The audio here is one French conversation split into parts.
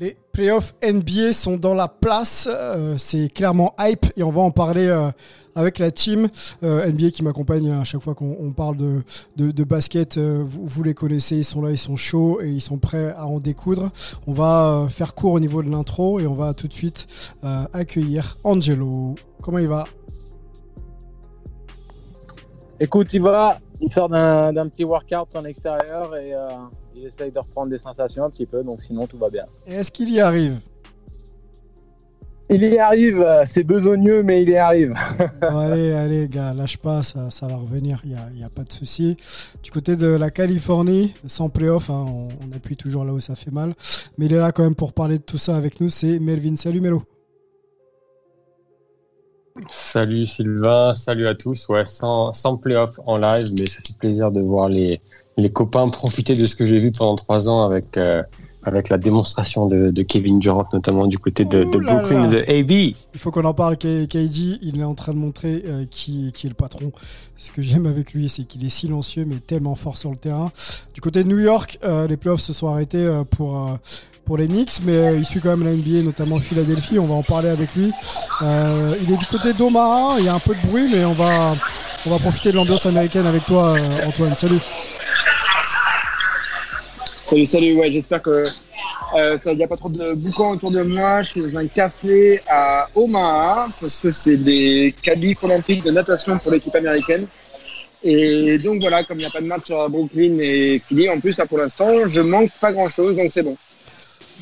Les playoffs NBA sont dans la place, euh, c'est clairement hype et on va en parler euh, avec la team euh, NBA qui m'accompagne à chaque fois qu'on on parle de, de, basket. vous, vous les connaissez, ils sont là, ils sont chauds et ils sont prêts à en découdre. On va faire court au niveau de l'intro et on va tout de suite accueillir Angelo. Comment il va? Écoute, il va, il sort d'un petit workout en extérieur et euh, il essaye de reprendre des sensations un petit peu, donc sinon tout va bien. Et Est-ce qu'il y arrive? Il y arrive, euh, c'est besogneux, mais il y arrive. Bon, Allez, allez, gars, lâche pas, ça, ça va revenir, il n'y a, y a pas de souci. Du côté de la Californie, sans playoff, hein, on, on appuie toujours là où ça fait mal. Mais il est là quand même pour parler de tout ça avec nous, c'est Melvin. Salut Melo. Salut Sylvain, salut à tous. Ouais, sans, sans playoff en live, mais ça fait plaisir de voir les, les copains profiter de ce que j'ai vu pendant trois ans avec, euh, avec la démonstration de, de Kevin Durant, notamment du côté de, de Brooklyn de AB. Il faut qu'on en parle, K- KD. Il est en train de montrer euh, qui, qui est le patron. Ce que j'aime avec lui, c'est qu'il est silencieux, mais tellement fort sur le terrain. Du côté de New York, euh, les playoffs se sont arrêtés euh, pour, euh, pour les Knicks, mais il suit quand même la NBA, notamment Philadelphie. On va en parler avec lui. Euh, il est du côté d'Omaha. Il y a un peu de bruit, mais on va, on va profiter de l'ambiance américaine avec toi, euh, Antoine. Salut. Salut, salut, ouais, j'espère que euh, n'y a pas trop de boucan autour de moi. Je suis dans un café à Omaha parce que c'est des qualifs olympiques de natation pour l'équipe américaine. Et donc voilà, comme il n'y a pas de match à Brooklyn et Philly, en plus là pour l'instant, je manque pas grand chose, donc c'est bon.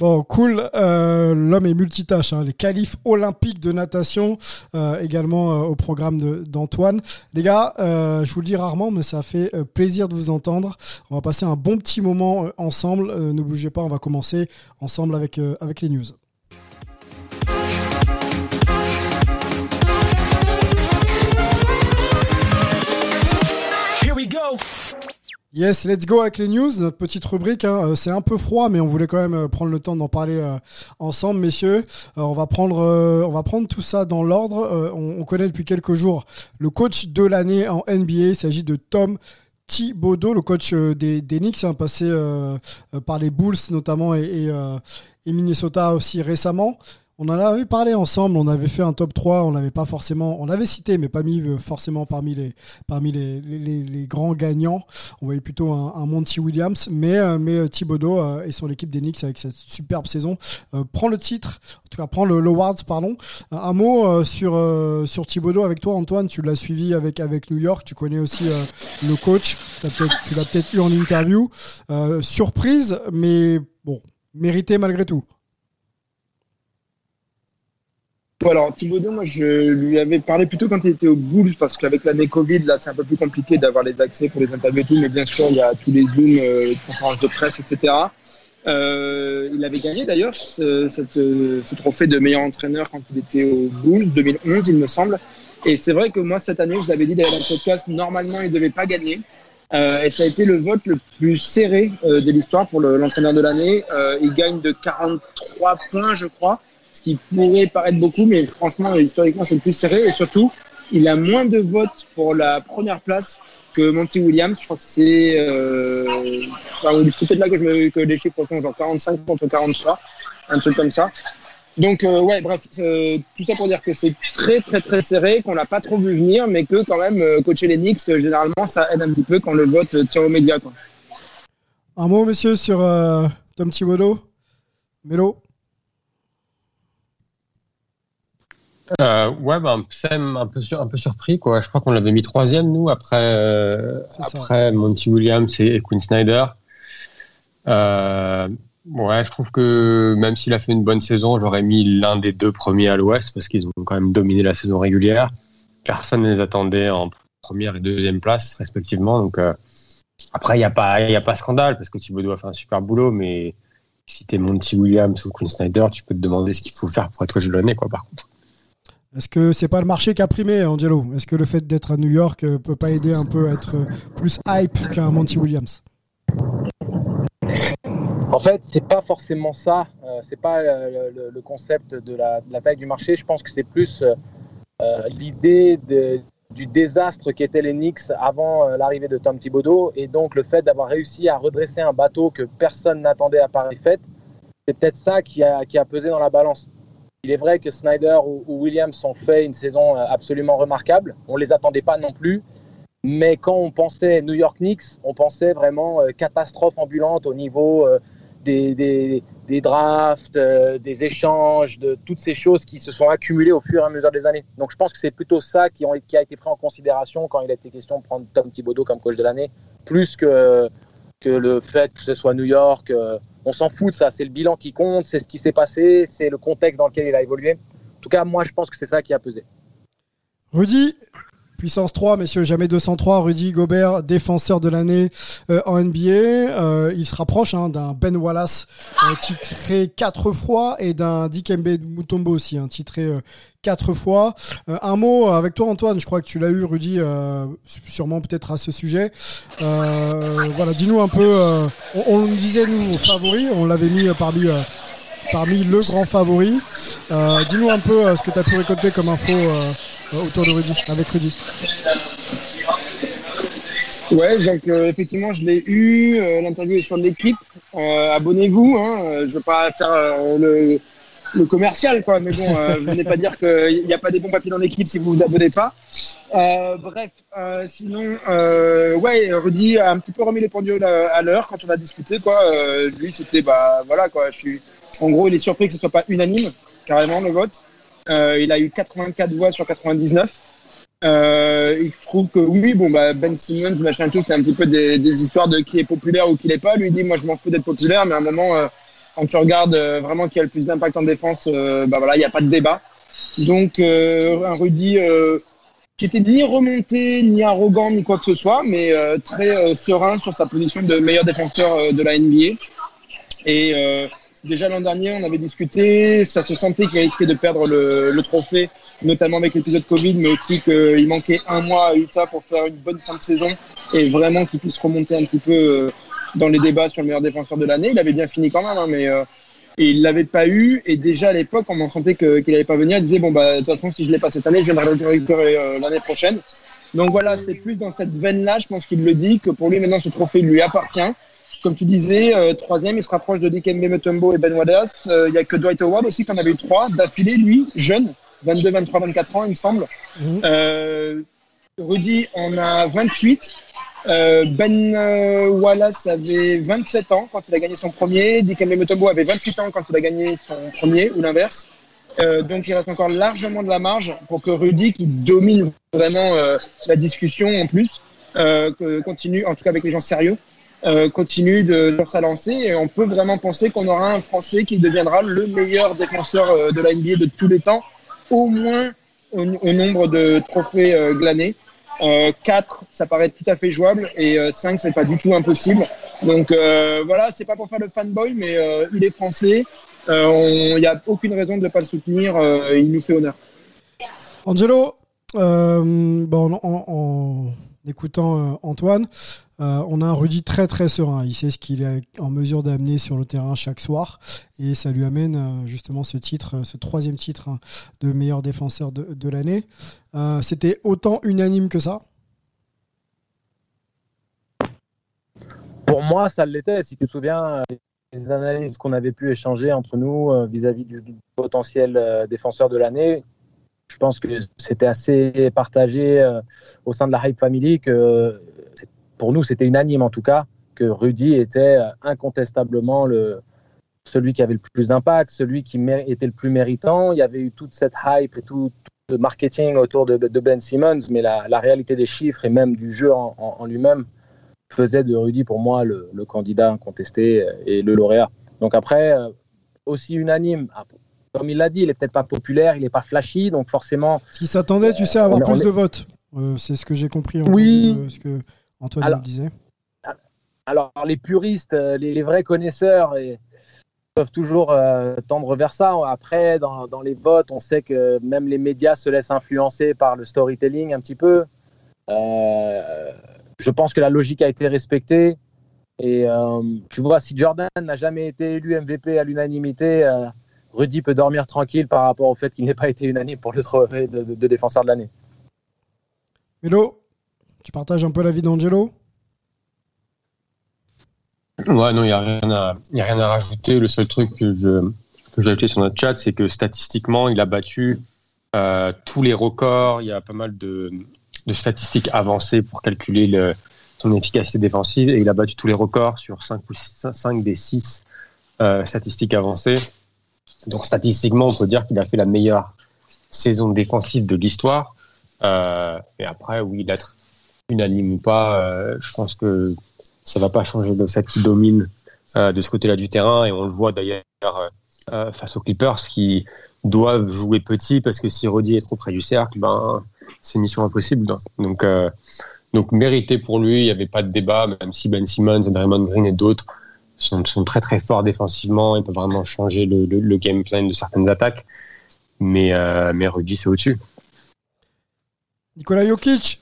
Bon, cool. Euh, L'homme est multitâche. hein. Les qualifs olympiques de natation, euh, également euh, au programme d'Antoine. Les gars, je vous le dis rarement, mais ça fait plaisir de vous entendre. On va passer un bon petit moment ensemble. Ne bougez pas, on va commencer ensemble avec, avec les news. Yes, let's go avec les news. Notre petite rubrique, hein, euh, c'est un peu froid, mais on voulait quand même euh, prendre le temps d'en parler euh, ensemble, messieurs. On va prendre, on va prendre tout ça dans l'ordre. On, on connaît depuis quelques jours le coach de l'année en NBA. Il s'agit de Tom Thibodeau, le coach des, Knicks, hein, passé par les Bulls notamment et Minnesota aussi récemment. On en avait parlé ensemble, on avait fait un top 3, on l'avait pas forcément, on l'avait cité, mais pas mis euh, forcément parmi les, parmi les, grands gagnants. On voyait plutôt un, Monty Williams, mais, euh, mais euh, Thibodeau et son équipe des Knicks avec cette superbe saison prend le titre, en tout cas prend le l'Awards, pardon. Un, mot sur, sur Thibodeau avec toi, Antoine, tu l'as suivi avec, avec New York, tu connais aussi le coach, tu l'as peut-être eu en interview. Surprise, mais bon, mérité malgré tout. Bon, alors Thibaudot, moi je lui avais parlé plutôt quand il était au Bulls parce qu'avec l'année Covid, là c'est un peu plus compliqué d'avoir les accès pour les interviews et tout, mais bien sûr il y a tous les Zooms, euh, conférences de presse, etc. Euh, il avait gagné d'ailleurs ce, euh, ce trophée de meilleur entraîneur quand il était au Bulls, 2011 il me semble. Et c'est vrai que moi cette année, je l'avais dit d'ailleurs dans le podcast, normalement il ne devait pas gagner. Euh, et ça a été le vote le plus serré euh, de l'histoire pour le- l'entraîneur de l'année. Euh, il gagne de 43 points, je crois ce qui pourrait paraître beaucoup, mais franchement, historiquement, c'est plus serré. Et surtout, il a moins de votes pour la première place que Monty Williams. Je crois que c'est. Euh... c'est peut-être là que, je me... que les chiffres sont genre 45 contre 43, un truc comme ça. Donc, euh, ouais, bref, euh, tout ça pour dire que c'est très, très, très serré, qu'on l'a pas trop vu venir, mais que quand même, euh, coacher les Knicks, généralement, ça aide un petit peu quand le vote tient aux médias. Un mot, monsieur, sur Tom Thibodeau? Mélo Euh, ouais, bah, Sam un peu, un peu surpris. Quoi. Je crois qu'on l'avait mis troisième, nous, après, euh, après Monty Williams et, Quinn Snyder. Euh, ouais, je trouve que même s'il a fait une bonne saison, j'aurais mis l'un des deux premiers à l'Ouest parce qu'ils ont quand même dominé la saison régulière. Personne ne les attendait en première et deuxième place, respectivement. Donc, après, il n'y a, pas, a pas scandale parce que Thibodeau a fait un super boulot, mais si tu es Monty Williams ou Quinn Snyder, tu peux te demander ce qu'il faut faire pour être de l'année, quoi, par contre. Est-ce que c'est pas le marché qui a primé, Angelo? Est-ce que le fait d'être à New York euh, peut pas aider un peu à être plus hype qu'un Monty Williams? En fait, c'est pas forcément ça. Euh, c'est pas euh, le, concept de la, taille du marché. Je pense que c'est plus l'idée du désastre qu'étaient les Knicks avant l'arrivée de Tom Thibodeau et donc le fait d'avoir réussi à redresser un bateau que personne n'attendait à pareille fête. C'est peut-être ça qui a pesé dans la balance. Il est vrai que Snyder ou, Williams ont fait une saison euh, absolument remarquable. On ne les attendait pas non plus. Mais quand on pensait New York Knicks, on pensait vraiment euh, catastrophe ambulante au niveau euh, des, des, drafts, des échanges, de toutes ces choses qui se sont accumulées au fur et à mesure des années. Donc je pense que c'est plutôt ça qui, qui, a été pris en considération quand il a été question de prendre Tom Thibodeau comme coach de l'année, plus que, que le fait que ce soit New York on s'en fout de ça. C'est le bilan qui compte, c'est ce qui s'est passé, c'est le contexte dans lequel il a évolué. En tout cas, moi, je pense que c'est ça qui a pesé. Rudy, Puissance 3, messieurs, jamais 203. Rudy Gobert, défenseur de l'année euh, en NBA. Euh, il se rapproche hein, d'un Ben Wallace euh, titré quatre fois et d'un Dikembe Mutombo aussi, hein, titré quatre fois. un mot avec toi, Antoine. Je crois que tu l'as eu, Rudy, sûrement peut-être à ce sujet. voilà, dis-nous un peu. on, on nous disait nous favoris, on l'avait mis parmi parmi le grand favori. dis-nous un peu ce que tu as pu récolter comme info autour de Rudy, avec Rudy. Ouais, donc euh, effectivement, je l'ai eu. Euh, l'interview est sur l'équipe. Euh, abonnez-vous. Hein, je ne veux pas faire le, commercial, quoi. Mais bon, je ne pas dire qu'il n'y a pas des bons papiers dans l'équipe si vous vous abonnez pas. bref, sinon, ouais, Rudy a un petit peu remis les pendules à, l'heure quand on a discuté, quoi. lui, c'était, bah, voilà, quoi. Je suis, en gros, il est surpris que ce soit pas unanime, carrément, le vote. Euh, il a eu 84 voix sur 99. Euh, il trouve que oui, bon, bah, Ben Simmons, machin tout, c'est un petit peu des, histoires de qui est populaire ou qui n'est pas. Lui dit, moi, je m'en fous d'être populaire, mais à un moment, euh, quand tu regardes vraiment qui a le plus d'impact en défense, bah voilà, il n'y a pas de débat. Donc, un Rudy qui était ni remonté, ni arrogant, ni quoi que ce soit, mais très serein sur sa position de meilleur défenseur de la NBA. Et Déjà l'an dernier, on avait discuté, ça se sentait qu'il risquait de perdre le, trophée, notamment avec l'épisode Covid, mais aussi qu'il manquait un mois à Utah pour faire une bonne fin de saison et vraiment qu'il puisse remonter un petit peu euh, dans les débats sur le meilleur défenseur de l'année. Il avait bien fini quand même, hein, mais euh, et il l'avait pas eu. Et déjà à l'époque, on en sentait qu'il n'allait pas venir. Il disait bon bah de toute façon, si je l'ai pas cette année, je viendrai le récupérer euh, l'année prochaine. Donc voilà, c'est plus dans cette veine-là, je pense qu'il le dit, que pour lui maintenant ce trophée lui appartient comme tu disais, euh, troisième, il se rapproche de Dikembe Mutombo et Ben Wallace. Euh, il n'y a que Dwight Howard aussi qui en avait eu trois d'affilée, lui, jeune, 22, 23, 24 ans, il me semble. Mhm. Euh, Rudy en a 28. ben Wallace avait 27 ans quand il a gagné son premier. Dikembe Mutombo avait 28 ans quand il a gagné son premier, ou l'inverse. donc il reste encore largement de la marge pour que Rudy, qui domine vraiment la discussion en plus, continue, en tout cas avec les gens sérieux, euh, continue de, de sa lancée et on peut vraiment penser qu'on aura un Français qui deviendra le meilleur défenseur euh, de la NBA de tous les temps, au moins au, nombre de trophées euh, glanés. 4, ça paraît tout à fait jouable et 5, c'est pas du tout impossible. Donc voilà, c'est pas pour faire le fanboy, mais il est français. Il n'y a aucune raison de ne pas le soutenir. il nous fait honneur. Angelo, en écoutant Antoine, euh, on a un Rudy très très serein. Il sait ce qu'il est en mesure d'amener sur le terrain chaque soir. Et ça lui amène euh, justement ce titre, ce troisième titre hein, de meilleur défenseur de, l'année. Euh, c'était autant unanime que ça? Pour moi, ça l'était. Si tu te souviens, les analyses qu'on avait pu échanger entre nous vis-à-vis du, potentiel défenseur de l'année, je pense que c'était assez partagé au sein de la Hype Family pour nous, c'était unanime en tout cas que Rudy était euh, incontestablement le, celui qui avait le plus d'impact, celui qui était le plus méritant. Il y avait eu toute cette hype et tout, le marketing autour de, Ben Simmons, mais la, réalité des chiffres et même du jeu en, lui-même faisait de Rudy pour moi le, candidat incontesté et le lauréat. Donc après, euh, aussi unanime. Ah, comme il l'a dit, il est peut-être pas populaire, il n'est pas flashy, donc forcément. Ce qui s'attendait, tu sais, à avoir plus de votes. Euh, c'est ce que j'ai compris. oui. ce que Antoine disait. Alors, les puristes, euh, les, vrais connaisseurs et, peuvent toujours euh, tendre vers ça. Après, dans, les votes, on sait que même les médias se laissent influencer par le storytelling un petit peu. Euh, je pense que la logique a été respectée. Et tu vois, si Jordan n'a jamais été élu MVP à l'unanimité, Rudy peut dormir tranquille par rapport au fait qu'il n'ait pas été unanime pour le trophée de, de défenseur de l'année. Hello, tu partages un peu la vie d'Angelo? Ouais, non, il n'y a, rien à, a rien à rajouter. Le seul truc que je que ajouté sur notre chat, c'est que statistiquement, il a battu euh, tous les records. Il y a pas mal de, statistiques avancées pour calculer le, son efficacité défensive et il a battu tous les records sur 5, ou 5 des 6 euh, statistiques avancées. Donc statistiquement, on peut dire qu'il a fait la meilleure saison défensive de l'histoire. Euh, et après, oui, d'être unanime ou pas, euh, je pense que ça va pas changer le fait qu'il domine euh, de ce côté-là du terrain. Et on le voit d'ailleurs euh, face aux Clippers qui doivent jouer petit parce que si Roddy est trop près du cercle, ben, c'est mission impossible. Donc, euh, donc mérité pour lui, il n'y avait pas de débat, même si Ben Simmons, Draymond Green et d'autres sont, sont, très très forts défensivement et peuvent vraiment changer le, le, game plan de certaines attaques. Mais, mais Rudy, c'est au-dessus. Nicolas Jokic,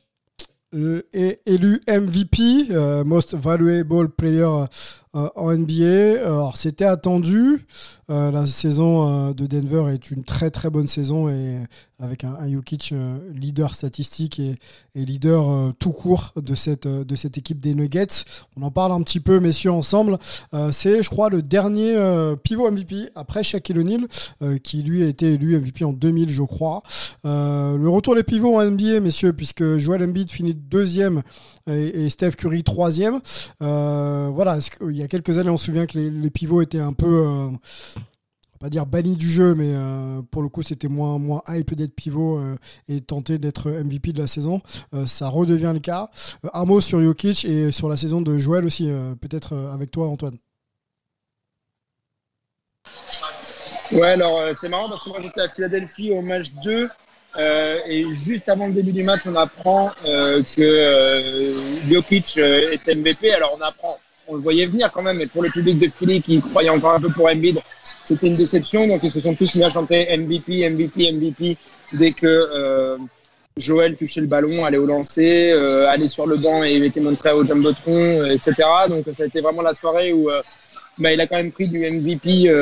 est élu MVP, Most Valuable Player en NBA. Alors c'était attendu. la saison de Denver est une très très bonne saison et avec un, un leader statistique et, leader tout court de cette, de cette équipe des Nuggets. On en parle un petit peu, messieurs, ensemble. C'est, je crois, le dernier pivot MVP après Shaquille O'Neal, qui lui a été élu MVP en 2000, je crois. le retour des pivots en NBA, messieurs, puisque Joel Embiid finit deuxième et, Steph Curry troisième. voilà, il y a quelques années, on se souvient que les, pivots étaient un peu, euh, pas dire bannis du jeu, mais euh, pour le coup, c'était moins, moins hype d'être pivot euh, et tenter d'être MVP de la saison. ça redevient le cas. un mot sur Jokic et sur la saison de Joël aussi, peut-être avec toi, Antoine. Ouais, alors c'est marrant parce que moi à Philadelphie au match 2 et juste avant le début du match, on apprend que Jokic est MVP. Alors on apprend on le voyait venir quand même, mais pour le public de Philly qui croyait encore un peu pour Embiid, c'était une déception. Donc ils se sont tous mis à chanter MVP, MVP, MVP dès que euh, Joël touchait le ballon, allait au lancer, euh, allait sur le banc et était montré au jumbotron, euh, etc. Donc ça a été vraiment la soirée où bah, il a quand même pris du MVP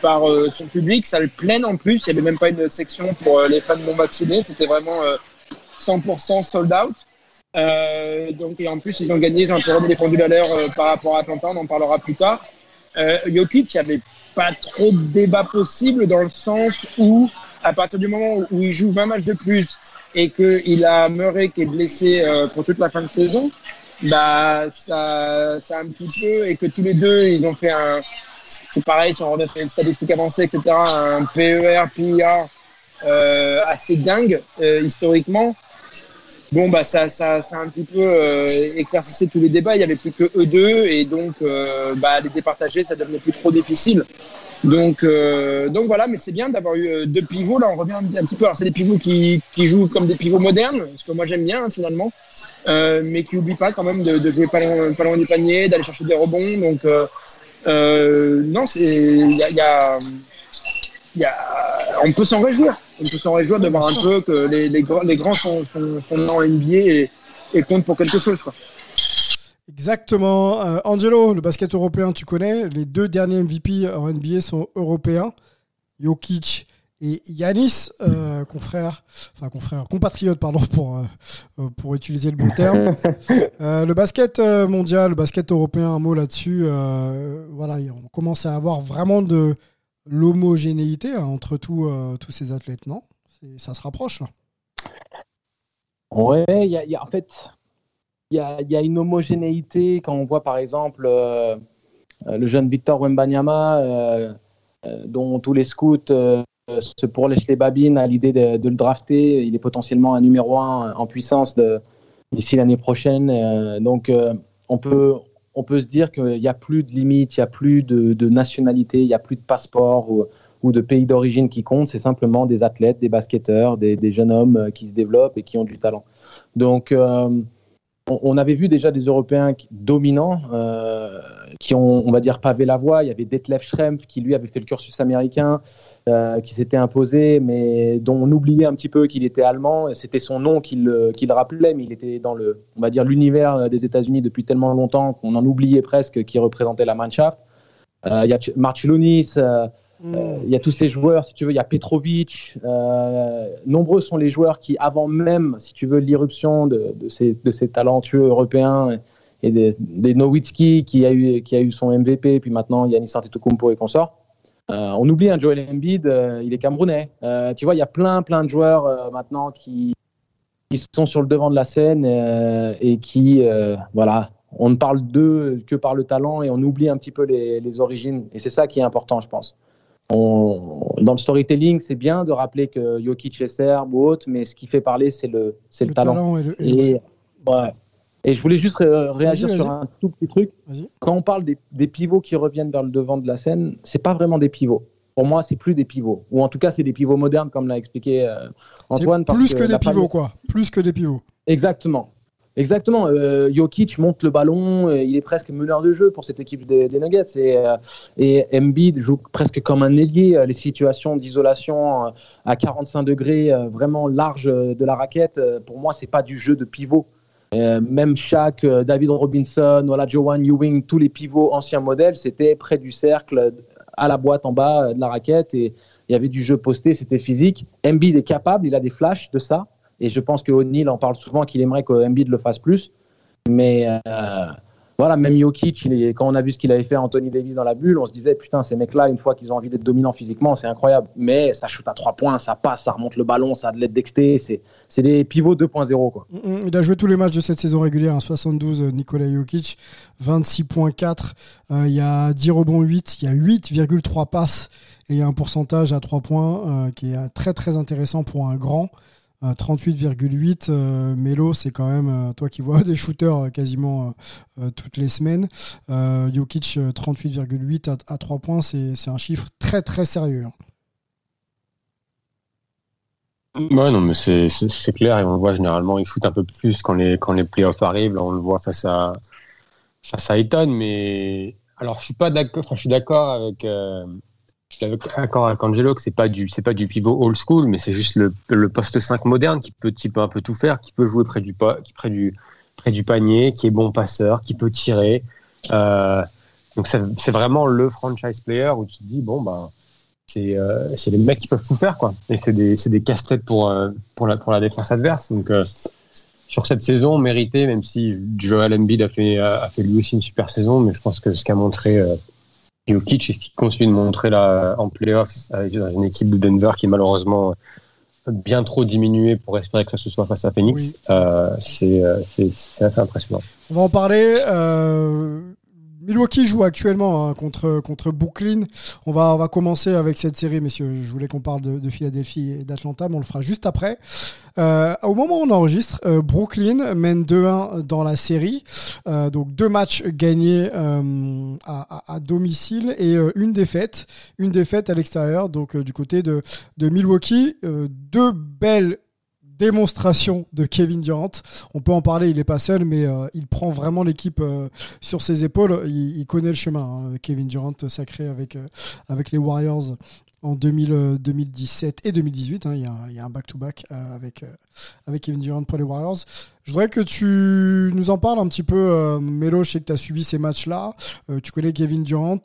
par son public. Ça le plaît en plus. Il n'y avait même pas une section pour les fans non vaccinés. C'était vraiment 100% sold out. Euh, donc, et en plus, ils ont gagné, ils ont un peu des pendules à l'heure euh, par rapport à Atlanta, on en parlera plus tard. Euh, Jokic, il n'y avait pas trop de débat possible dans le sens où, à partir du moment où il joue 20 matchs de plus et qu'il a Murray qui est blessé euh, pour toute la fin de saison, bah, ça, ça un petit peu, et que tous les deux, ils ont fait un, c'est pareil, si on sur les statistiques avancées, etc., un PER, PIA euh, assez dingue historiquement bon, bah, ça, ça, ça a un petit peu euh, éclaircissé tous les débats. Il n'y avait plus que eux deux et donc euh, bah, les départager, ça devenait plus trop difficile. Donc, euh, donc voilà, mais c'est bien d'avoir eu euh, deux pivots. Là, on revient un, petit peu. Alors, c'est des pivots qui, qui, jouent comme des pivots modernes, ce que moi j'aime bien hein, finalement, euh, mais qui n'oublient pas quand même de, jouer pas loin, pas loin du panier, d'aller chercher des rebonds. Donc, non, c'est y a, y y a, on peut s'en réjouir on peut s'en réjouir de voir un peu que les, les, les grands sont, sont, sont, dans NBA et, et, comptent pour quelque chose. Quoi. Exactement. Euh, Angelo, le basket européen, tu connais. Les deux derniers MVP en NBA sont européens. Jokic et Yanis, euh, confrère, enfin confrère, compatriote, pardon, pour, euh, pour utiliser le bon terme. le basket mondial, le basket européen, un mot là-dessus. voilà, on commence à avoir vraiment de, l'homogénéité hein, entre euh, tous ces athlètes, non? Ça se rapproche. Oui, y en fait, il y a, une homogénéité quand on voit par exemple euh, le jeune Victor Wembanyama, dont tous les scouts se pourlèchent les babines à l'idée de, de, le drafter. Il est potentiellement un numéro un en puissance d'ici l'année prochaine. donc, on peut, on peut se dire qu'il n'y a plus de limites, il n'y a plus de, nationalité, il n'y a plus de passeport ou, de pays d'origine qui compte. C'est simplement des athlètes, des basketteurs, des, jeunes hommes euh, qui se développent et qui ont du talent. Donc, euh, on, avait vu déjà des Européens dominants euh, qui ont, on va dire, pavé la voie. Il y avait Detlef Schrempf qui, lui, avait fait le cursus américain, euh, qui s'était imposé, mais dont on oubliait un petit peu qu'il était allemand. C'était son nom qui le, rappelait, mais il était dans le, on va dire, l'univers des États-Unis depuis tellement longtemps qu'on en oubliait presque qui représentait la Mannschaft. Euh, il y a Marcelonis, euh, il y a tous ces joueurs, si tu veux, il y a Petrovic. Euh, nombreux sont les joueurs qui, avant même, si tu veux, l'irruption de, ces, talentueux européens et des, des Nowitzki qui a, eu, son MVP, puis maintenant Yannis Antetokounmpo et consorts. Euh, on oublie un Joel Embiid, euh, il est camerounais. Tu vois, il y a plein, plein de joueurs maintenant qui, sont sur le devant de la scène et qui, voilà, on ne parle d'eux que par le talent et on oublie un petit peu les origines. Et c'est ça qui est important, je pense dans le storytelling, c'est bien de rappeler que Jokic est serbe ou autre, mais ce qui fait parler, c'est le, c'est le, talent. et, et, je voulais juste réagir sur un tout petit truc. Quand on parle des, pivots qui reviennent vers le devant de la scène, c'est pas vraiment des pivots. Pour moi, c'est plus des pivots. Ou en tout cas, c'est des pivots modernes, comme l'a expliqué euh, Antoine. Plus que, des pivots, quoi. Plus que des pivots. Exactement. Exactement. Euh, Jokic monte le ballon, euh, il est presque meneur de jeu pour cette équipe des, Nuggets. Et, euh, et Embiid joue presque comme un ailier. Les situations d'isolation à 45 degrés, vraiment large de la raquette, pour moi, c'est pas du jeu de pivot. même Shaq, David Robinson, voilà, Joanne Ewing, tous les pivots anciens modèles, c'était près du cercle, à la boîte en bas de la raquette. Et il y avait du jeu posté, c'était physique. Embiid est capable, il a des flashs de ça. Et je pense que O'Neill en parle souvent qu'il aimerait que Embiid le fasse plus. Mais euh, voilà, même Jokic, quand on a vu ce qu'il avait fait Anthony Davis dans la bulle, on se disait putain, ces mecs-là, une fois qu'ils ont envie d'être dominants physiquement, c'est incroyable. Mais ça shoot à trois points, ça passe, ça remonte le ballon, ça a de l'aide dexté. C'est des pivots 2.0. Quoi. Mm, mm, il a joué tous les matchs de cette saison régulière, 72 hein, Nikola Jokic, 26.4. Euh, il y a 10 rebonds 8, il y a 8,3 passes et il y a un pourcentage à 3 points euh, qui est très très intéressant pour un grand. 38,8. Euh, Melo, c'est quand même euh, toi qui vois des shooters euh, quasiment toutes les semaines. Jokic, 38,8 à, à, 3 points, c'est un chiffre très très sérieux. Hein. Ouais, non, mais c'est clair et on le voit généralement, il fout un peu plus quand les, playoffs arrivent. on le voit face à, face à Eton, mais alors je suis pas d'accord, je suis d'accord avec je suis d'accord avec Angelo que c'est pas du c'est pas du pivot old school, mais c'est juste le, le, poste 5 moderne qui peut, qui peut un peu tout faire, qui peut jouer près du près du près du panier, qui est bon passeur, qui peut tirer. Euh, donc c'est vraiment le franchise player où tu te dis bon bah c'est euh, les mecs qui peuvent tout faire quoi. Et c'est des des casse-têtes pour euh, pour la pour la défense adverse. Donc euh, sur cette saison mérité, même si Joel Embiid a fait a fait lui aussi une super saison, mais je pense que ce qu'a montré Jokic est ce qu'il continue de montrer là en playoff avec une équipe de Denver qui est malheureusement bien trop diminuée pour espérer que ce soit face à Phoenix. Euh, euh, c'est assez impressionnant. On va en parler. Euh, Milwaukee joue actuellement hein, contre, Brooklyn. On va, commencer avec cette série, messieurs. Je voulais qu'on parle de, Philadelphie et d'Atlanta, mais on le fera juste après. Euh, au moment où on enregistre, euh, Brooklyn mène 2-1 dans la série. Euh, donc deux matchs gagnés à, domicile et une défaite. Une défaite à l'extérieur, donc du côté de Milwaukee. deux belles démonstration de Kevin Durant. On peut en parler, il n'est pas seul, mais euh, il prend vraiment l'équipe euh, sur ses épaules. Il, connaît le chemin. Hein. Kevin Durant, sacré avec, euh, avec les Warriors en 2017 et 2018. Hein. il, y a, un back-to-back avec, avec Kevin Durant pour les Warriors. Je voudrais que tu nous en parles un petit peu, Melo. Je sais que tu as suivi ces matchs-là. tu connais Kevin Durant.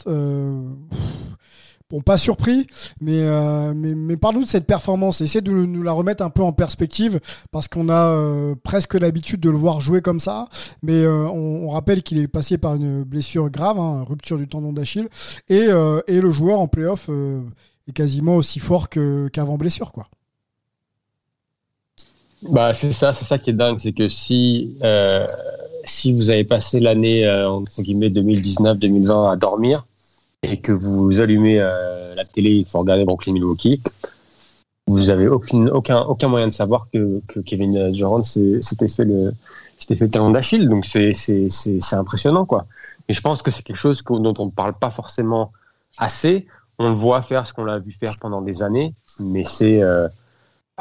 Bon, pas surpris, mais, euh, mais, mais parle-nous de cette performance. Essaie de nous la remettre un peu en perspective, parce qu'on a euh, presque l'habitude de le voir jouer comme ça. Mais euh, on, rappelle qu'il est passé par une blessure grave, hein, rupture du tendon d'Achille, et, et le joueur en playoff est quasiment aussi fort qu'avant blessure, quoi. Bah, c'est ça, c'est ça qui est dingue, c'est que si si vous avez passé l'année euh, entre guillemets 2019-2020 à dormir et que vous allumez euh, la télé, il faut regarder Brooklyn Milwaukee, vous avez aucune, aucun, moyen de savoir que, que Kevin Durant s'était fait le talon d'Achille. Donc c'est impressionnant quoi. Et je pense que c'est quelque chose dont on ne parle pas forcément assez. On le voit faire ce qu'on l'a vu faire pendant des années, mais c'est euh,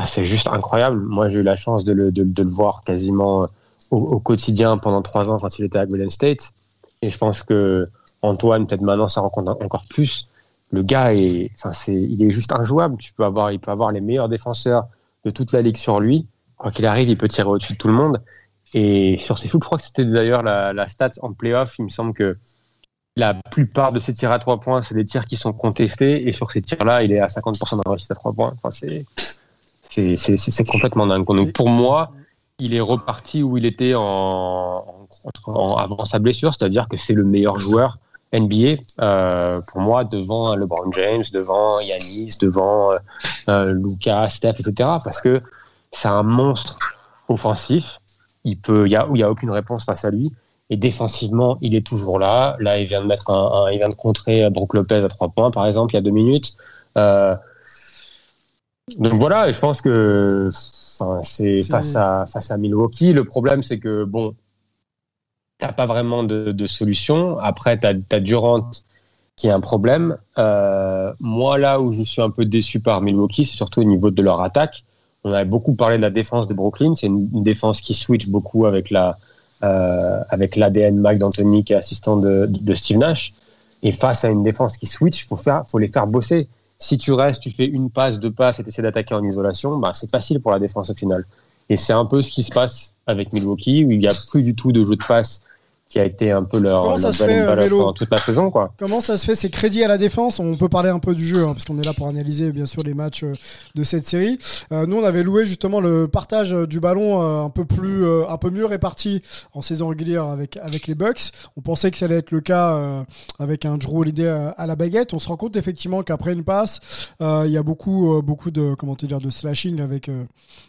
c'est juste incroyable. Moi, j'ai eu la chance de le, voir quasiment au, au, quotidien pendant trois ans quand il était à Golden State. Et je pense que Antoine, peut-être maintenant, ça rencontre encore plus. Le gars est, enfin, c'est, il est juste injouable. Tu peux avoir, il peut avoir les meilleurs défenseurs de toute la ligue sur lui. Quoi qu'il arrive, il peut tirer au-dessus de tout le monde. Et sur ses shoots, je crois que c'était d'ailleurs la, stat en playoff. Il me semble que la plupart de ses tirs à trois points, c'est des tirs qui sont contestés. Et sur ces tirs-là, il est à 50% de réussite à trois points. Enfin, c'est, c'est complètement dingue. Donc pour moi, il est reparti où il était en avant sa blessure, c'est-à-dire que c'est le meilleur joueur NBA euh, pour moi devant LeBron James, devant Yanis, devant euh, euh, Lucas, Steph, etc. Parce que c'est un monstre offensif. Il peut, il y a, il y a aucune réponse face à lui. Et défensivement, il est toujours là. Là, il vient de mettre un, un il vient de contrer Brook Lopez à trois points, par exemple, il y a deux minutes. Euh, donc voilà, je pense que c'est face à, face à Milwaukee. Le problème, c'est que, bon, t'as pas vraiment de, solution. Après, tu as, Durant qui est un problème. Euh, moi, là où je suis un peu déçu par Milwaukee, c'est surtout au niveau de leur attaque. On avait beaucoup parlé de la défense de Brooklyn. C'est une, défense qui switch beaucoup avec la euh, avec l'ADN Mike D'Antoni qui est assistant de, Steve Nash. Et face à une défense qui switch, faut faut les faire bosser. Si tu restes, tu fais une passe, deux passes et tu essaies d'attaquer en isolation, bah, c'est facile pour la défense au final. Et c'est un peu ce qui se passe avec Milwaukee, où il n'y a plus du tout de jeu de passe qui a été un peu leur, Comment ça se fait, Mélo pendant toute la saison. Quoi. Comment ça se fait ces crédits à la défense? On peut parler un peu du jeu, hein, parce qu'on est là pour analyser bien sûr les matchs euh, de cette série. Euh, nous, on avait loué justement le partage euh, du ballon euh, un peu plus, euh, un peu mieux réparti en saison régulière avec avec les Bucks. On pensait que ça allait être le cas euh, avec un Drew Holiday à la baguette. On se rend compte effectivement qu'après une passe, il y a beaucoup, beaucoup de comment te dire de slashing avec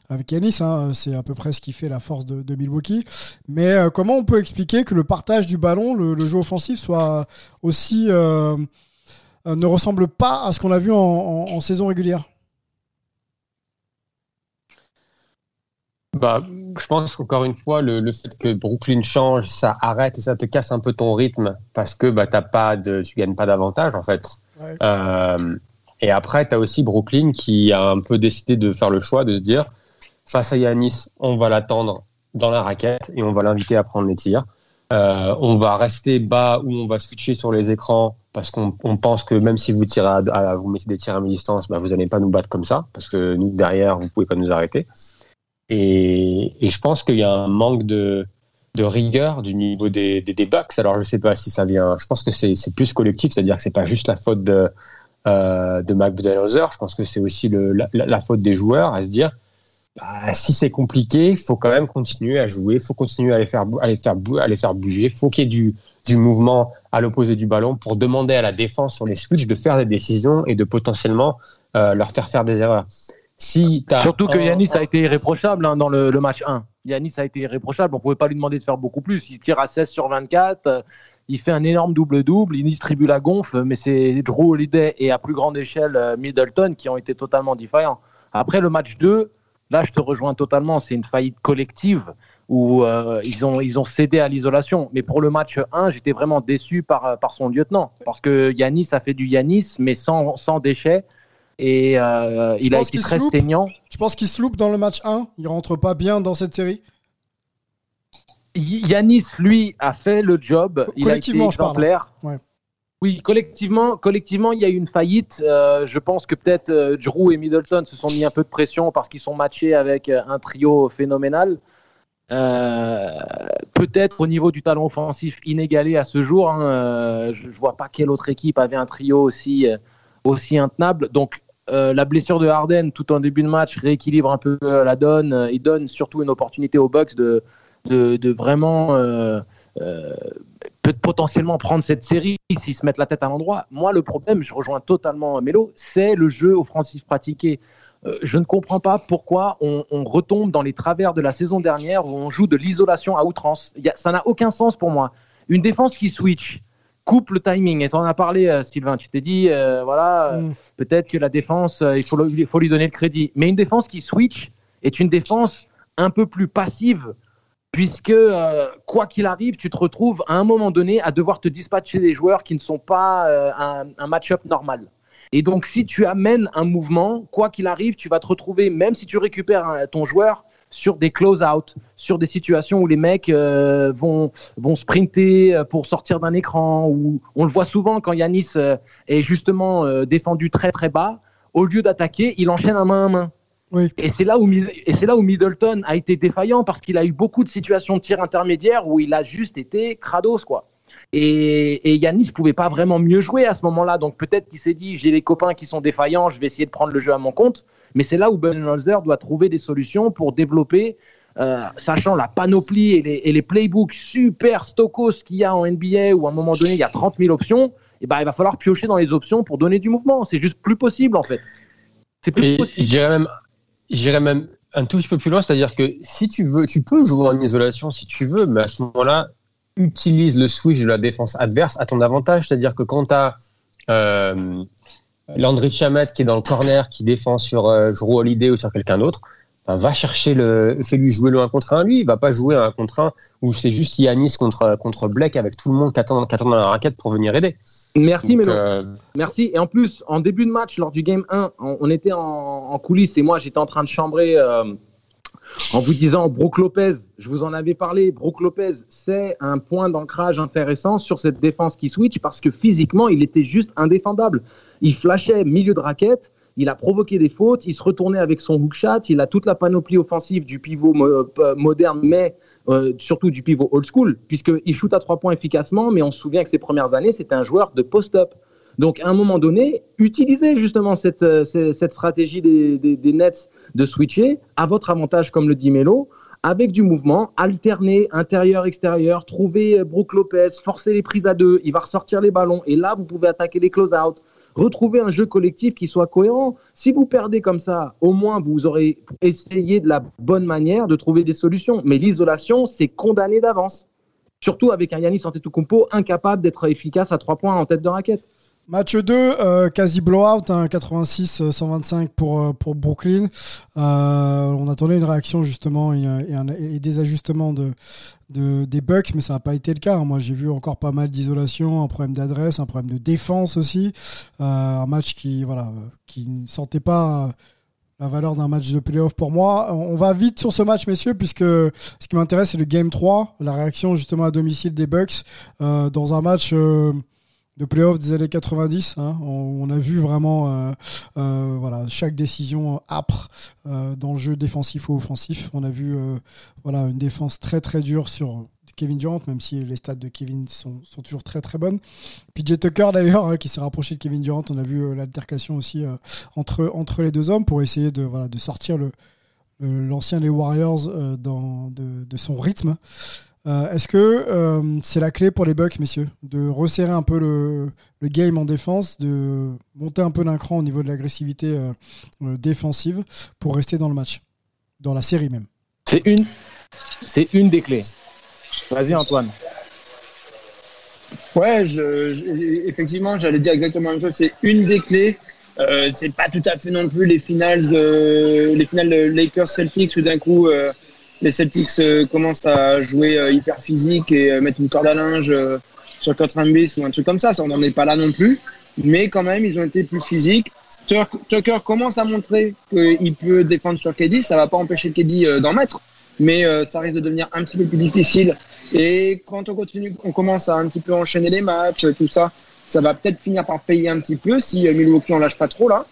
avec Yanis. Hein, c'est à peu près ce qui fait la force de, de Milwaukee. Mais comment on peut expliquer que le partage du ballon le, le, jeu offensif soit aussi euh, ne ressemble pas à ce qu'on a vu en, en, en, saison régulière bah, Je pense qu'encore une fois, le, le, fait que Brooklyn change, ça arrête et ça te casse un peu ton rythme parce que bah, as pas de, tu gagnes pas d'avantage en fait. Ouais. Euh, et après, tu as aussi Brooklyn qui a un peu décidé de faire le choix de se dire face à Yanis, on va l'attendre dans la raquette et on va l'inviter à prendre les tirs. Euh, on va rester bas ou on va switcher sur les écrans parce qu'on pense que même si vous tirez à, vous mettez des tirs à mi-distance, bah, vous n'allez pas nous battre comme ça parce que nous derrière vous pouvez pas nous arrêter. Et, je pense qu'il y a un manque de, rigueur du niveau des, des. Alors je sais pas si ça vient. Je pense que c'est plus collectif, c'est-à-dire que c'est pas juste la faute de euh, de. Je pense que c'est aussi la, la, faute des joueurs à se dire bah, si c'est compliqué, il faut quand même continuer à jouer, il faut continuer à les faire, à les faire, à les faire bouger, il faut qu'il y ait du, du mouvement à l'opposé du ballon pour demander à la défense sur les switches de faire des décisions et de potentiellement euh, leur faire faire des erreurs. Si Surtout que Yanis a été irréprochable hein, dans le, le, match 1. Yanis a été irréprochable, on ne pouvait pas lui demander de faire beaucoup plus. Il tire à 16 sur 24, euh, il fait un énorme double-double, il distribue la gonfle, mais c'est Drew Holiday et à plus grande échelle euh, Middleton qui ont été totalement différents. Après le match 2, Là, je te rejoins totalement. C'est une faillite collective où euh, ils, ont, ils ont cédé à l'isolation. Mais pour le match 1, j'étais vraiment déçu par, par son lieutenant. Parce que Yanis a fait du Yanis, mais sans, sans déchets. Et euh, il a été très saignant. Tu penses qu'il se loupe dans le match 1 Il rentre pas bien dans cette série? Yanis, lui, a fait le job. Il a été exemplaire. Ouais. Oui, collectivement, collectivement, il y a eu une faillite. Euh, je pense que peut-être euh, Drew et Middleton se sont mis un peu de pression parce qu'ils sont matchés avec euh, un trio phénoménal. Peut-être au niveau du talent offensif inégalé à ce jour. Hein, je ne vois pas quelle autre équipe avait un trio aussi, aussi intenable. Donc, la blessure de Harden tout en début de match rééquilibre un peu la donne et donne surtout une opportunité aux Bucks de, de vraiment peut potentiellement prendre cette série s'ils se mettent la tête à l'endroit. Moi, le problème, je rejoins totalement Melo, c'est le jeu offensif pratiqué. euh, je ne comprends pas pourquoi on, retombe dans les travers de la saison dernière où on joue de l'isolation à outrance. ça n'a aucun sens pour moi. Une défense qui switch, coupe le timing. Et tu en as parlé, euh, Sylvain. Tu t'es dit, euh, voilà, mm. peut-être que la défense, il, faut, il faut lui donner le crédit. Mais une défense qui switch est une défense un peu plus passive, puisque quoi qu'il arrive, tu te retrouves à un moment donné à devoir te dispatcher des joueurs qui ne sont pas un, un match-up normal. Et donc, si tu amènes un mouvement, quoi qu'il arrive, tu vas te retrouver, même si tu récupères ton joueur, sur des close-out, sur des situations où les mecs euh, vont, sprinter euh, pour sortir d'un écran. Ou on le voit souvent quand Yanis euh, est justement défendu très très bas. Au lieu d'attaquer, il enchaîne un main à main. Oui. Et c'est là où et c'est là où Middleton a été défaillant parce qu'il a eu beaucoup de situations de tir intermédiaire où il a juste été crados quoi. Et, et Yanis pouvait pas vraiment mieux jouer à ce moment-là. Donc peut-être qu'il s'est dit j'ai les copains qui sont défaillants, je vais essayer de prendre le jeu à mon compte. Mais c'est là où Budenholzer doit trouver des solutions pour développer, euh, sachant la panoplie et les, et les playbooks super stokos qu'il y a en NBA où à un moment donné il y a 30 000 options. Et ben, il va falloir piocher dans les options pour donner du mouvement. C'est juste plus possible en fait. C'est plus possible. J'irais même, j'irais même un tout petit peu plus loin, c'est-à-dire que si tu veux, tu peux jouer en isolation si tu veux, mais à ce moment-là, utilise le switch de la défense adverse à ton avantage. C'est-à-dire que quand tu as euh, Landry Chamet qui est dans le corner, qui défend sur euh, Holiday ou sur quelqu'un d'autre, va chercher le, fais-lui jouer le 1 contre 1 lui. Il va pas jouer un contre 1 où c'est juste Yanis contre, contre Black avec tout le monde qui attend, dans la raquette pour venir aider. Merci, mais euh, Merci. Et en plus, en début de match, lors du game 1, on, était en, coulisses et moi, j'étais en train de chambrer euh, en vous disant Brook Lopez, je vous en avais parlé, Brook Lopez, c'est un point d'ancrage intéressant sur cette défense qui switch parce que physiquement, il était juste indéfendable. Il flashait milieu de raquette, il a provoqué des fautes, il se retournait avec son hook shot, il a toute la panoplie offensive du pivot euh, moderne, mais euh, surtout du pivot old school, puisqu'il shoot à trois points efficacement, mais on se souvient que ses premières années, c'était un joueur de post-up. Donc, à un moment donné, utilisez justement cette, euh, cette stratégie des, des, Nets de switcher à votre avantage, comme le dit Melo, avec du mouvement, alterner intérieur-extérieur, trouver Brook Lopez, forcer les prises à deux, il va ressortir les ballons, et là, vous pouvez attaquer les close-out, retrouver un jeu collectif qui soit cohérent. Si vous perdez comme ça, au moins, vous aurez essayé de la bonne manière de trouver des solutions. Mais l'isolation, c'est condamné d'avance. Surtout avec un Yanis Antetokounmpo incapable d'être efficace à trois points en tête de raquette. Match 2, euh, quasi blowout, 86-125 hein, pour, euh, pour Brooklyn. Euh, on attendait une réaction justement et, des ajustements de, de, des Bucks, mais ça n'a pas été le cas. Hein. Moi, j'ai vu encore pas mal d'isolation, un problème d'adresse, un problème de défense aussi. un match qui, voilà, qui ne sentait pas la valeur d'un match de playoff pour moi. On va vite sur ce match, messieurs, puisque ce qui m'intéresse, c'est le Game 3, la réaction justement à domicile des Bucks dans un match de playoff des années 90. Hein. On, a vu vraiment euh, euh, voilà, chaque décision âpre euh, dans le jeu défensif ou offensif. On a vu voilà, une défense très très dure sur Kevin Durant, même si les stats de Kevin sont, sont toujours très très bonnes. PJ Tucker d'ailleurs, hein, qui s'est rapproché de Kevin Durant, on a vu l'altercation aussi entre, entre les deux hommes pour essayer de, voilà, de sortir le, l'ancien les Warriors dans, de, de, son rythme. Euh, est-ce que euh, c'est la clé pour les Bucks, messieurs, de resserrer un peu le, game en défense, de monter un peu d'un cran au niveau de l'agressivité euh, défensive pour rester dans le match, dans la série même? C'est une, c'est une des clés. Vas-y Antoine. Ouais, effectivement, j'allais dire exactement la même chose. C'est une des clés. c'est pas tout à fait non plus les finales, les finales Lakers Celtics où d'un coup les Celtics euh, commencent à jouer euh, hyper physique et euh, mettre une corde à linge sur 80 bis ou un truc comme ça. Ça, on n'en est pas là non plus. Mais quand même, ils ont été plus physiques. Tucker commence à montrer qu'il peut défendre sur KD. Ça va pas empêcher KD d'en mettre, mais ça risque de devenir un petit peu plus difficile. Et quand on continue, on commence à un petit peu enchaîner les matchs, tout ça, ça va peut-être finir par payer un petit peu si Milwaukee en lâche pas trop là.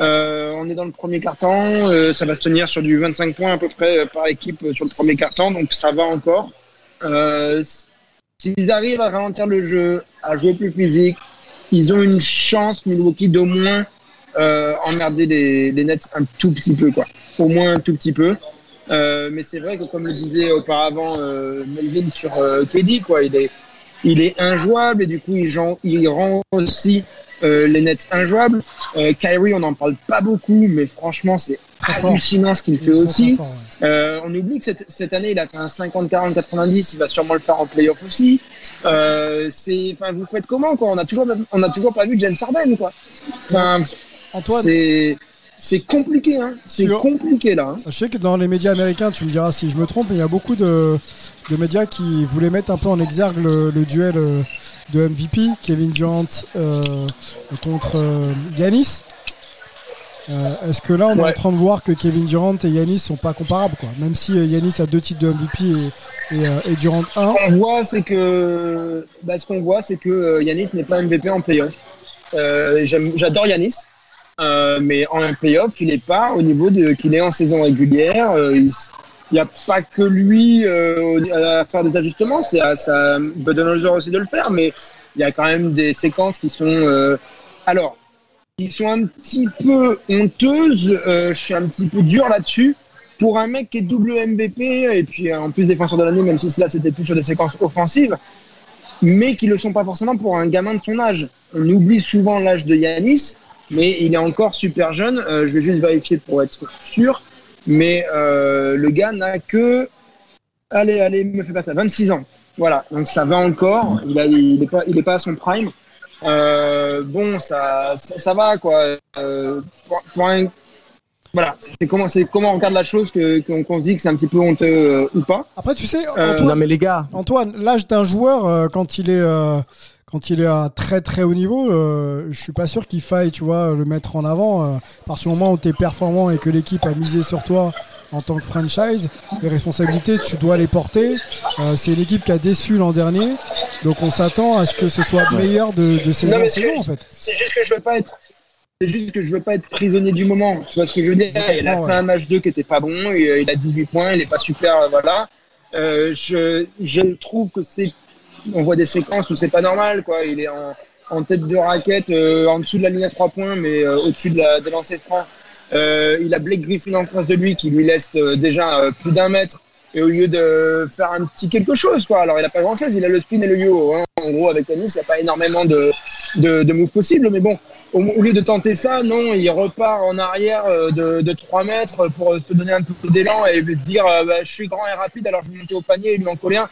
Euh, on est dans le premier quart-temps, euh, ça va se tenir sur du 25 points à peu près euh, par équipe sur le premier quart-temps, donc ça va encore. S'ils arrivent à ralentir le jeu, à jouer plus physique, ils ont une chance, Milwaukee, d'au moins emmerder les, Nets un tout petit peu, quoi. Au moins un tout petit peu. mais c'est vrai que, comme le disait auparavant Melvin sur KD, quoi, il est, il est injouable et du coup, il, il rend aussi euh, les Nets injouables. Euh, Kyrie, on n'en parle pas beaucoup, mais franchement, c'est hallucinant ce qu'il fait aussi. euh, on oublie que cette, cette, année, il a fait un 50-40-90, il va sûrement le faire en playoff aussi. Euh, c'est, enfin, vous faites comment quoi? On a toujours, on a toujours pas vu James Harden quoi. Enfin, Antoine, c'est compliqué, hein. C'est Sur- compliqué là. hein. Je sais que dans les médias américains, tu me diras si je me trompe, mais il y a beaucoup de, de médias qui voulaient mettre un peu en exergue le, le duel euh, de MVP, Kevin Durant euh, contre euh, Yanis. Euh, Est-ce que là, on est en train de voir que Kevin Durant et Yanis sont pas comparables, quoi? Même si Yanis a deux titres de MVP et, et, et Durant un. Ce qu'on voit, c'est que, bah, ce qu'on voit, c'est que Yanis n'est pas MVP en playoff. J'adore Yanis, euh, mais en playoff, il n'est pas au niveau de qu'il est en saison régulière. Euh, il n'y a pas que lui euh, à faire des ajustements. C'est à ça, Budenholzer aussi de le faire, mais il y a quand même des séquences qui sont, alors, qui sont un petit peu honteuses. Je suis un petit peu dur là-dessus pour un mec qui est double MVP et puis en plus défenseur de l'année, même si là c'était plus sur des séquences offensives, mais qui ne le sont pas forcément pour un gamin de son âge. On oublie souvent l'âge de Yanis, mais il est encore super jeune. Euh, je vais juste vérifier pour être sûr, mais euh, le gars n'a que, allez, allez, me fais pas ça, 26 ans. Voilà, donc ça va encore. Il a, il est pas, il est pas à son prime. Euh, bon, ça, ça, ça va quoi. Euh, pour, pour un voilà, c'est comment, c'est comment on regarde la chose que, qu'on, se dit que c'est un petit peu honteux euh, ou pas. Après, tu sais, Antoine, Non mais les gars, Antoine, l'âge d'un joueur euh, quand il est euh, quand il est à très très haut niveau, euh, je suis pas sûr qu'il faille, tu vois, le mettre en avant. Euh, à partir du moment où tu es performant et que l'équipe a misé sur toi en tant que franchise, les responsabilités, tu dois les porter. Euh, c'est une équipe qui a déçu l'an dernier, donc on s'attend à ce que ce soit meilleur de, de saison en saison en fait. C'est juste que je veux pas être. C'est juste que je veux pas être prisonnier du moment. Tu vois ce que je veux dire? Il a fait un match 2 qui était pas bon. et, euh, il a 18 points. Il est pas super. euh, voilà. Euh, je, je trouve que c'est. On voit des séquences où c'est pas normal. Quoi. Il est en, en tête de raquette, euh, en dessous de la ligne à 3 points, mais euh, au-dessus de la, des lancers francs. Euh, il a Blake Griffin en face de lui qui lui laisse euh, déjà euh, plus d'un mètre. Et au lieu de faire un petit quelque chose, quoi. Alors il a pas grand chose. Il a le spin et le yo. Hein. En gros, avec Tennis, il n'y a pas énormément de, de, de moves possibles. Mais bon, au, lieu de tenter ça, non, il repart en arrière de, de 3 mètres pour se donner un peu d'élan et dire bah, je suis grand et rapide, alors je vais monter au panier et lui en coller.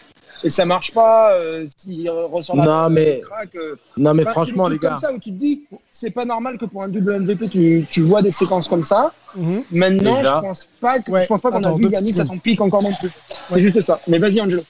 Et ça marche pas. euh, S'il ressort la Non, mais- euh. non mais Enfin, franchement c'est les gars, comme ça où tu te dis c'est pas normal que pour un double MVP tu, tu vois des séquences comme ça. Mhm. Maintenant, Déjà. je pense pas que Ouais, je pense pas qu'on attends, a vu petites à son pic encore non plus. Ouais. C'est juste ça. Mais vas-y Angelo.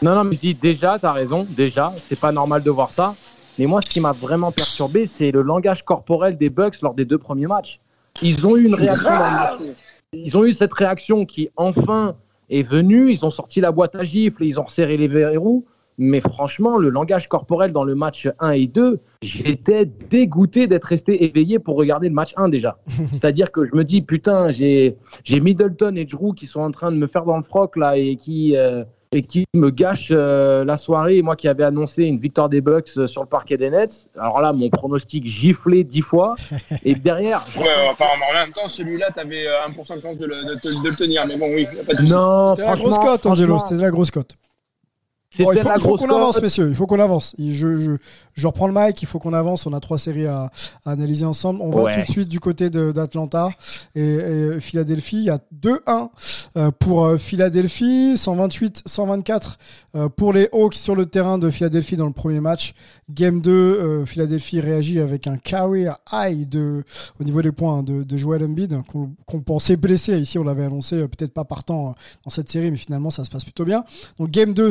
non non mais je dis déjà, t'as raison, déjà, c'est pas normal de voir ça. Mais moi, ce qui m'a vraiment perturbé, c'est le langage corporel des Bucks lors des deux premiers matchs. Ils ont eu une réaction. dans le match. Ils ont eu cette réaction qui enfin est venue. Ils ont sorti la boîte à gifles, ils ont resserré les verrous. Mais franchement, le langage corporel dans le match 1 et 2, j'étais dégoûté d'être resté éveillé pour regarder le match 1 déjà. C'est-à-dire que je me dis, putain, j'ai j'ai Middleton et Drew qui sont en train de me faire dans le froc là et qui, euh, et qui me gâchent euh, la soirée. Moi qui avais annoncé une victoire des Bucks euh, sur le parquet des Nets. Alors là, mon pronostic giflé dix fois. Et derrière, Ouais, apparemment en même temps celui-là t'avais 1% de chance de le, de, te- de le tenir. Mais bon oui, a pas de non, C'était la grosse cote, Angelo. C'était la grosse cote. Bon, il faut, qu'on avance, messieurs. Il faut qu'on avance. Je, je, je reprends le mic. Il faut qu'on avance. On a trois séries à, à analyser ensemble. On va tout de suite du côté d'Atlanta et, et Philadelphie. Il y a 2-1 euh, pour euh, Philadelphie, 128-124 euh, pour les Hawks sur le terrain de Philadelphie dans le premier match. Game 2, euh, Philadelphie réagit avec un career high de, au niveau des points hein, de, de Joel Embiid qu'on qu'on pensait blessé. Ici, on l'avait annoncé peut-être pas partant dans cette série, mais finalement, ça se passe plutôt bien. Donc Game 2,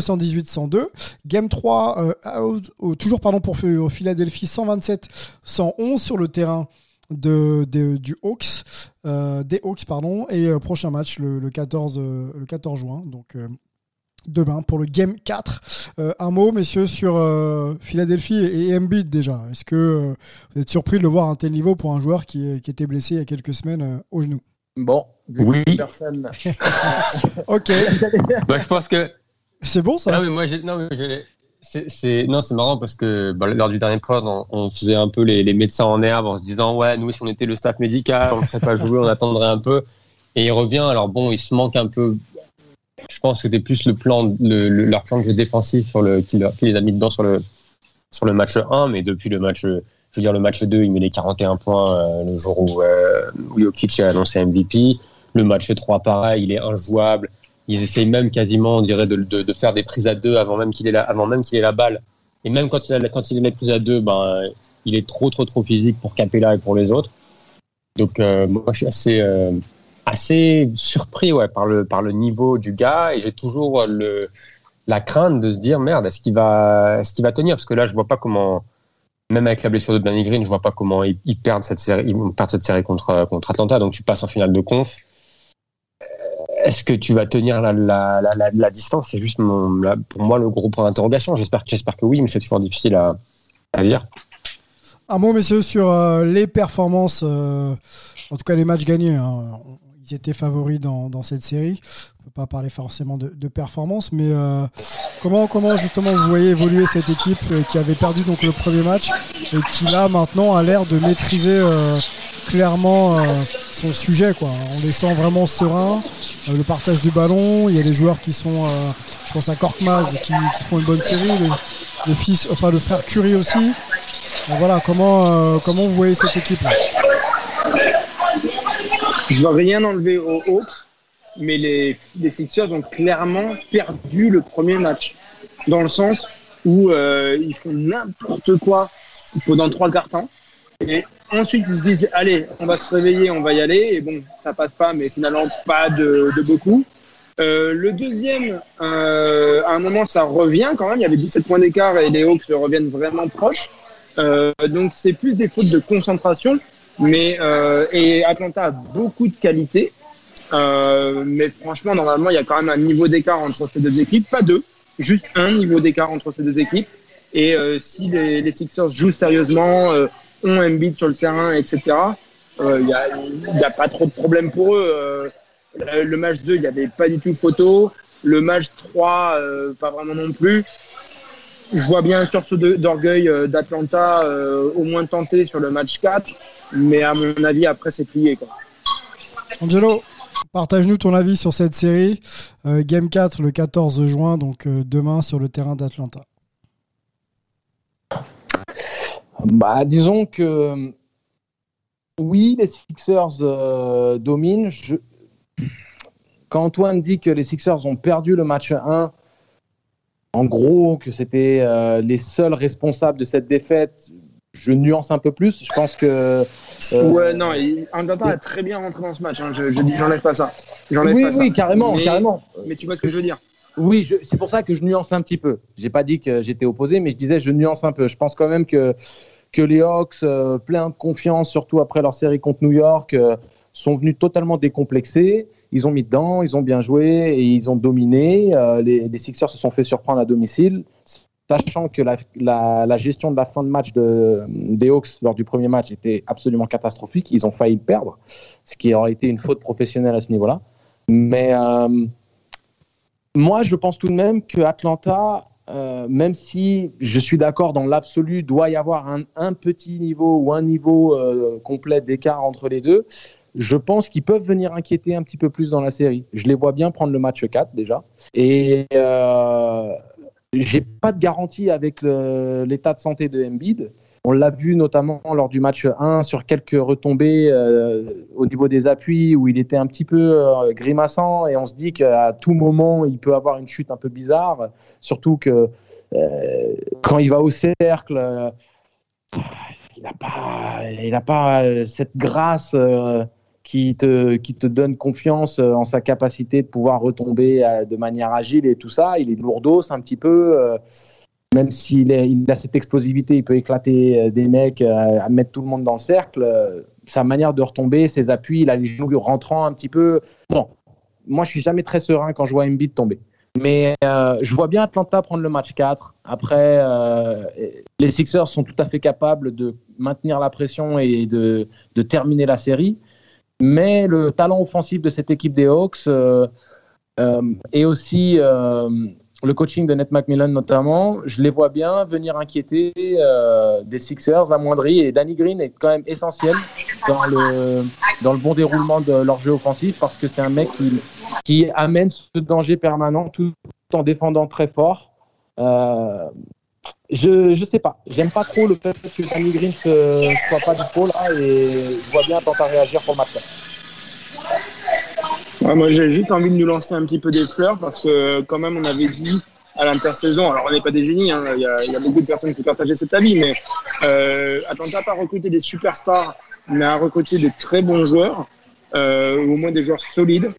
118-102. Game 3, euh, out- toujours pardon pour Ph- Philadelphie, 127-111 sur le terrain de, de- du Hawks, euh, des Hawks pardon. Et euh, prochain match le, le 14, euh, le 14 juin. Donc euh, demain pour le Game 4. Euh, un mot, messieurs, sur euh, Philadelphie et, et Embiid déjà. Est-ce que euh, vous êtes surpris de le voir à un tel niveau pour un joueur qui, qui était blessé il y a quelques semaines euh, au genou? Bon, vu Oui. personne. Ok, Bah, je pense que. C'est bon ça Ah, mais moi, j'ai- non, c'est, marrant parce que bah, lors du dernier pod, on, faisait un peu les, les médecins en herbe en se disant Ouais, nous, si on était le staff médical, on ne ferait pas jouer, on attendrait un peu. Et il revient. Alors, bon, il se manque un peu. Je pense que c'était plus le plan, le, leur plan de jeu défensif sur le, qui, les a mis dedans sur le, sur le match 1, mais depuis le match, je veux dire, le match 2, il met les 41 points euh, le jour où, euh, où a annoncé MVP. Le match 3, pareil, il est injouable. Ils essayent même quasiment, on dirait, de, faire des prises à deux avant même qu'il ait la, balle. Et même quand il, a, quand il est pris à deux, ben, il est trop, trop, trop physique pour Capella et pour les autres. Donc, euh, moi, je suis assez, euh, assez surpris ouais, par, le, niveau du gars et j'ai toujours la crainte de se dire merde, est-ce qu'il va, est qu'il va tenir? Parce que là, je vois pas comment, même avec la blessure de Danny Green, je vois pas comment ils, perdent cette série, ils perdent cette série contre Atlanta. Donc, tu passes en finale de conf. Est-ce que tu vas tenir la, distance? C'est juste pour moi le gros point d'interrogation. J'espère, que oui, mais c'est toujours difficile à, dire. Un mot, messieurs, sur euh, les performances, euh, en tout cas les matchs gagnés. Hein. Ils étaient favoris dans, cette série. On ne peut pas parler forcément de, performance, mais euh, comment, justement vous voyez évoluer cette équipe qui avait perdu le premier match et qui là maintenant a l'air de maîtriser clairement sujet. Quoi. On les sent vraiment sereins. le partage du ballon, il y a des joueurs qui sont, je pense à Korkmaz, qui, font une bonne série. Le, fils, enfin le frère Curie aussi voilà, comment, euh, comment vous voyez cette équipe là? Je ne rien enlever aux Hawks, mais les, Sixers ont clairement perdu le premier match. Dans le sens où euh, ils font n'importe quoi pendant trois quarts temps. Et ensuite, ils se disent Allez, on va se réveiller, on va y aller. Et bon, ça passe pas, mais finalement, pas de, de beaucoup. Euh, le deuxième, euh, à un moment, ça revient quand même. Il y avait 17 points d'écart et les Hawks reviennent vraiment proches. Euh, donc c'est plus des fautes de concentration, mais euh, et Atlanta a beaucoup de qualité. Euh, mais franchement, normalement, il y a quand même un niveau d'écart entre ces deux équipes, pas deux, juste un niveau d'écart entre ces deux équipes. Et euh, si les, les, Sixers jouent sérieusement, ont Embiid sur le terrain, etc., il n'y a, pas trop de problème pour eux. le match 2, il n'y avait pas du tout photo. Le match 3, pas vraiment non plus je vois bien sur ce d'orgueil euh, d'Atlanta euh, au moins tenter sur le match 4, mais à mon avis, après, c'est plié. Quoi. Angelo, partage-nous ton avis sur cette série. Euh, game 4 le 14 juin, donc demain sur le terrain d'Atlanta. Bah, disons que oui, les Sixers dominent. Je... Quand Antoine dit que les Sixers ont perdu le match 1, en gros, que c'était euh, les seuls responsables de cette défaite, je nuance un peu plus. Je pense que. Euh, ouais, non, Atlanta a très bien rentré dans ce match. Hein. Je, je dis, j'enlève pas ça. Oui, pas oui, carrément, mais, carrément. Mais tu vois ce que je veux dire Oui, c'est pour ça que je nuance un petit peu. J'ai pas dit que j'étais opposé, mais je disais je nuance un peu. Je pense quand même que que les Hawks, euh, plein de confiance, surtout après leur série contre New York, euh, sont venus totalement décomplexés ils ont mis dedans, ils ont bien joué et ils ont dominé. Euh, les, Sixers se sont fait surprendre à domicile, sachant que la, gestion de la fin de match de, des Hawks lors du premier match était absolument catastrophique. Ils ont failli perdre, ce qui aurait été une faute professionnelle à ce niveau-là. Mais moi, je pense tout de même que Atlanta, euh, même si je suis d'accord dans l'absolu, doit y avoir un, petit niveau ou un niveau euh, complet d'écart entre les deux je pense qu'ils peuvent venir inquiéter un petit peu plus dans la série. Je les vois bien prendre le match 4 déjà. Et euh, j'ai pas de garantie avec l'état de santé de Embiid. On l'a vu notamment lors du match 1 sur quelques retombées euh, au niveau des appuis où il était un petit peu euh, grimaçant et on se dit qu'à tout moment il peut avoir une chute un peu bizarre. Surtout que euh, quand il va au cercle, il n'a pas, il a pas cette grâce qui te, qui te donne confiance en sa capacité de pouvoir retomber de manière agile et tout ça. Il est lourdos un petit peu. Euh, même s'il il a cette explosivité, il peut éclater des mecs, à mettre tout le monde dans le cercle. Sa manière de retomber, ses appuis, il a les genoux rentrants un petit peu. Bon, moi je suis jamais très serein quand je vois Embiid tomber. Mais euh, je vois bien Atlanta prendre le match 4. Après, euh, les Sixers sont tout à fait capables de maintenir la pression et de, terminer la série. Mais le talent offensif de cette équipe des Hawks euh, euh, et aussi euh, le coaching de Ned McMillan notamment, je les vois bien venir inquiéter euh, des Sixers amoindris et Danny Green est quand même essentiel dans le, dans le bon déroulement de leur jeu offensif parce que c'est un mec qui, amène ce danger permanent tout en défendant très fort. Euh, je je sais pas, j'aime pas trop le fait que Danny Green ne soit pas du pôle là et je vois bien tenter à réagir pour le match. Moi, j'ai juste envie de nous lancer un petit peu des fleurs parce que, quand même, on avait dit à l'intersaison, alors on n'est pas des génies, hein, il y, a, y, a beaucoup de personnes qui partagent cet avis, mais euh, Atlanta pas recruter des superstars, mais à recruter de très bons joueurs, euh, ou au moins des joueurs solides.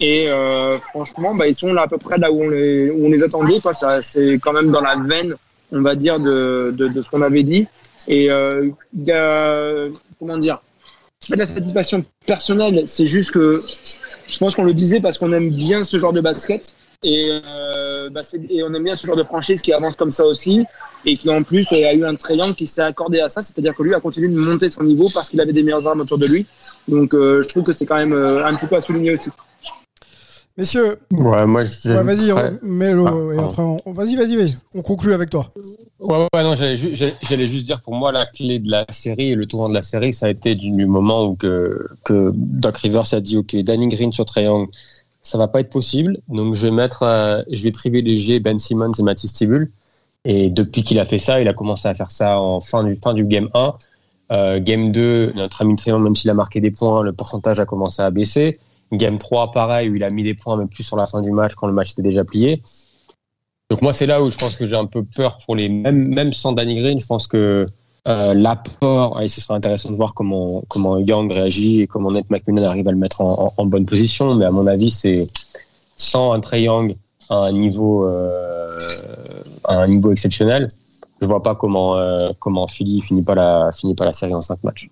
Et euh, franchement, bah, ils sont là à peu près là où on les, où on les attendait. C'est quand même dans la veine, on va dire, de, de, de ce qu'on avait dit. Et euh, y a, comment dire la satisfaction personnelle, c'est juste que je pense qu'on le disait parce qu'on aime bien ce genre de basket et, euh, bah et, on aime bien ce genre de franchise qui avance comme ça aussi et qui en plus a eu un triangle qui s'est accordé à ça, c'est-à-dire que lui a continué de monter son niveau parce qu'il avait des meilleures armes autour de lui. Donc euh, je trouve que c'est quand même euh, un petit peu à souligner aussi. Messieurs, ouais, moi, ouais, vas-y, mets-le ah, et après, on... vas-y, vas-y, vas-y, on conclut avec toi. Ouais, ouais, non, j'allais, ju j'allais juste dire pour moi la clé de la série et le tournant de la série, ça a été du, moment où que, que Doc Rivers a dit ok, Danny Green sur Triangle, ça va pas être possible, donc je vais mettre, euh, je vais privilégier Ben Simmons et Matisse Tibul. Et depuis qu'il a fait ça, il a commencé à faire ça en fin du fin du game 1. Euh, game 2, notre ami Triangle, même s'il a marqué des points, le pourcentage a commencé à baisser. Game 3, pareil, où il a mis des points, mais plus sur la fin du match, quand le match était déjà plié. Donc moi, c'est là où je pense que j'ai un peu peur pour les... Même, même sans Danny Green, je pense que euh, l'apport, et ce sera intéressant de voir comment, comment réagit et comment Ned McMillan arrive à le mettre en, bonne position. Mais à mon avis, c'est sans un Trey Young à un niveau, euh, à un niveau exceptionnel, je vois pas comment, euh, comment Philly finit pas la, finit pas la série en 5 matchs.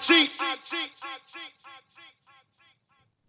cheat.